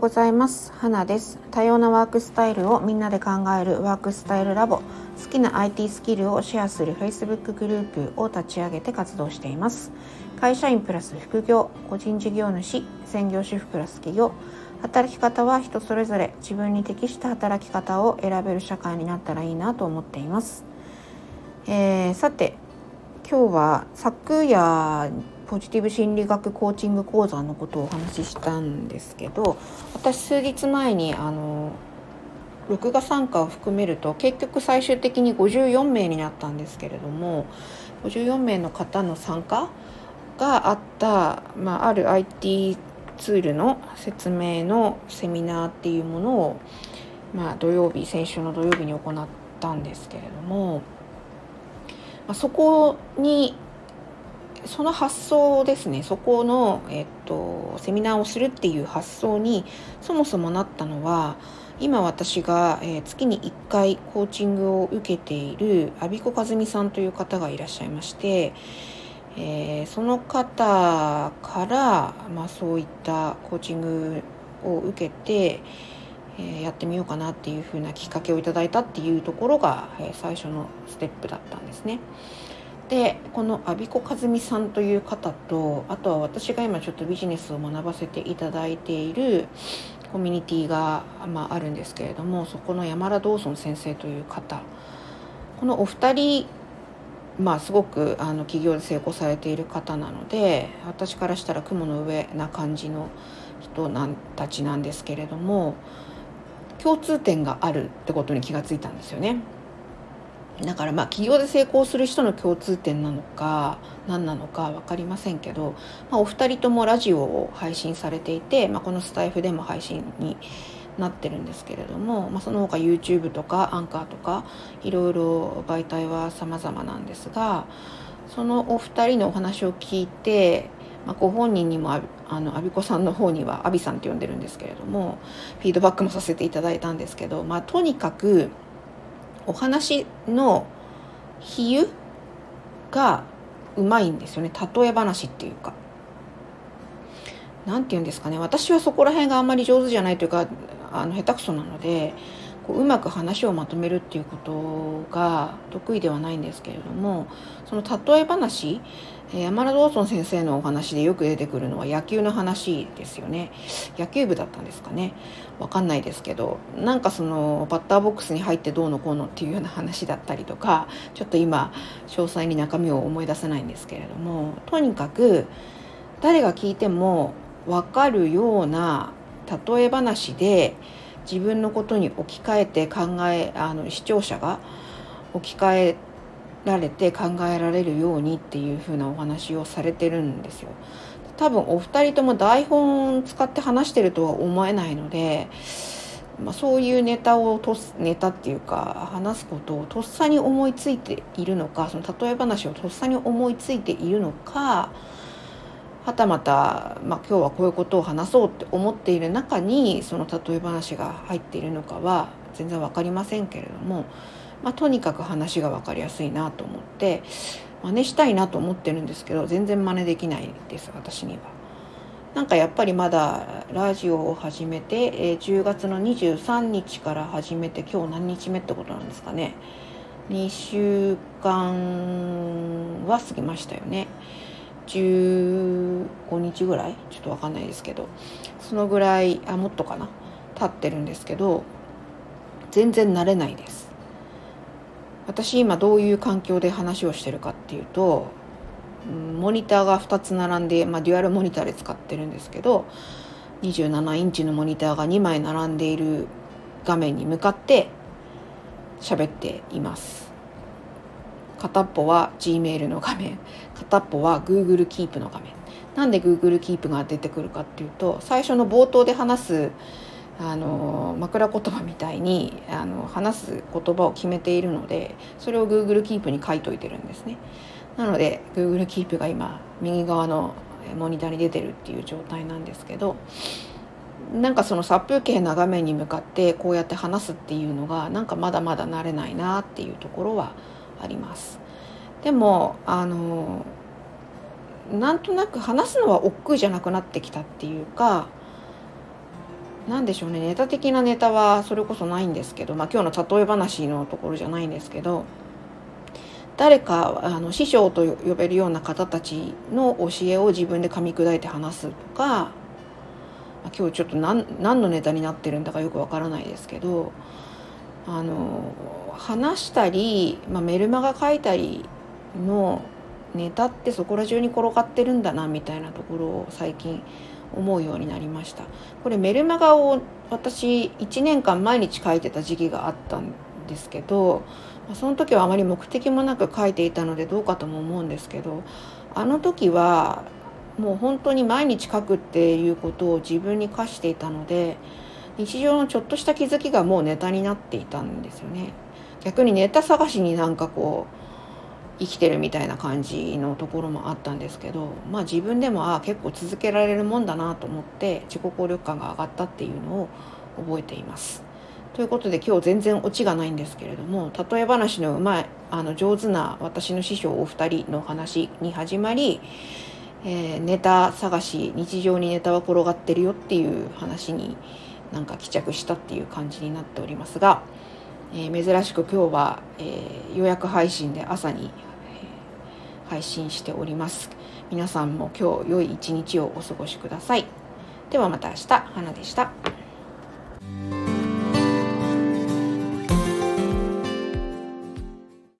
うございます。花です。多様なワークスタイルをみんなで考えるワークスタイルラボ。好きな IT スキルをシェアする Facebook グループを立ち上げて活動しています。会社員プラス副業。個人事業主。専業主婦プラス企業。働き方は人それぞれ。自分に適した働き方を選べる社会になったらいいなと思っています、えー、さて今日は昨夜ポジティブ心理学コーチング講座のことをお話ししたんですけど私数日前にあの録画参加を含めると結局最終的に54名になったんですけれども54名の方の参加があった、まあ、ある IT ツールの説明のセミナーっていうものを、まあ、土曜日先週の土曜日に行ったんですけれども、まあ、そこにその発想ですねそこの、えっと、セミナーをするっていう発想にそもそもなったのは今私が、えー、月に1回コーチングを受けている阿比子和美さんという方がいらっしゃいまして、えー、その方から、まあ、そういったコーチングを受けて、えー、やってみようかなっていうふうなきっかけをいただいたっていうところが、え最初のステップだったんですね。でこの阿比子和美さんという方とあとは私が今ちょっとビジネスを学ばせていただいているコミュニティがまあ、あるんですけれどもそこの山田道尊先生という方このお二人まあすごくあの企業で成功されている方なので私からしたら雲の上な感じの人なんたちなんですけれども共通点があるってことに気がついたんですよね。だからまあ企業で成功する人の共通点なのか何なのか分かりませんけど、まあ、お二人ともラジオを配信されていて、まあ、このスタイフでも配信になってるんですけれども、まあ、その他 YouTube とかアンカーとかいろいろ媒体は様々なんですがそのお二人のお話を聞いて、まあ、ご本人にもあの阿比子さんの方には阿比さんって呼んでるんですけれどもフィードバックもさせていただいたんですけど、まあ、とにかくお話の比喩がうまいんですよね例え話っていうか。何て言うんですかね私はそこら辺があんまり上手じゃないというかあの下手くそなのでこううまく話をまとめるっていうことが得意ではないんですけれどもその例え話山田道尊先生のお話でよく出てくるのは野球の話ですよね。野球部だったんですかね。わかんないですけどなんかそのバッターボックスに入ってどうのこうのっていうような話だったりとかちょっと今詳細に中身を思い出せないんですけれどもとにかく誰が聞いても分かるような例え話で自分のことに置き換えて考えあの視聴者が置き換えられて考えられるようにっていう風なお話をされてるんですよ。多分お二人とも台本使って話してるとは思えないので、まあ、そういうネタをとネタっていうか話すことをとっさに思いついているのかその例え話をとっさに思いついているのかはたまた、まあ、今日はこういうことを話そうって思っている中にその例え話が入っているのかは全然分かりませんけれども。まあ、とにかく話が分かりやすいなと思って真似したいなと思ってるんですけど全然真似できないです私には。なんかやっぱりまだラジオを始めて、えー、10月の23日から始めて今日何日目ってことなんですかね2週間は過ぎましたよね15日ぐらい？ちょっと分かんないですけど。そのぐらいあもっとかな？経ってるんですけど全然慣れないです。私今どういう環境で話をしてるかっていうとモニターが2つ並んで、まあ、デュアルモニターで使ってるんですけど27インチのモニターが2枚並んでいる画面に向かって喋っています。片っぽは Gmail の画面片っぽは Google Keep の画面。なんで Google Keep が出てくるかっていうと最初の冒頭で話すあの枕言葉みたいにあの話す言葉を決めているのでそれを Google Keep に書いといてるんですね。なので Google Keep が今右側のモニターに出てるっていう状態なんですけどなんかその殺風景な画面に向かってこうやって話すっていうのがなんかまだまだ慣れないなっていうところはあります。でもあのなんとなく話すのは億劫じゃなくなってきたっていうか何でしょうね。ネタ的なネタはそれこそないんですけど、まあ、今日の例え話のところじゃないんですけど誰かあの師匠と呼べるような方たちの教えを自分で噛み砕いて話すとか今日ちょっと何何のネタになってるんだかよくわからないですけどあの話したり、まあ、メルマガ書いたりのネタってそこら中に転がってるんだなみたいなところを最近思うようになりました。これメルマガを私1年間毎日書いてた時期があったんですけどその時はあまり目的もなく書いていたのでどうかとも思うんですけどあの時はもう本当に毎日書くっていうことを自分に課していたので日常のちょっとした気づきがもうネタになっていたんですよね逆にネタ探しになんかこう生きてるみたいな感じのところもあったんですけどまあ自分でもああ結構続けられるもんだなと思って自己効力感が上がったっていうのを覚えています。ということで今日全然オチがないんですけれども例え話のうまいあの上手な私の師匠お二人の話に始まりえー、ネタ探し日常にネタは転がってるよっていう話になんか帰着したっていう感じになっておりますが、えー、珍しく今日は、えー、予約配信で朝に、配信しております。皆さんも今日良い一日をお過ごしください。ではまた明日。花でした。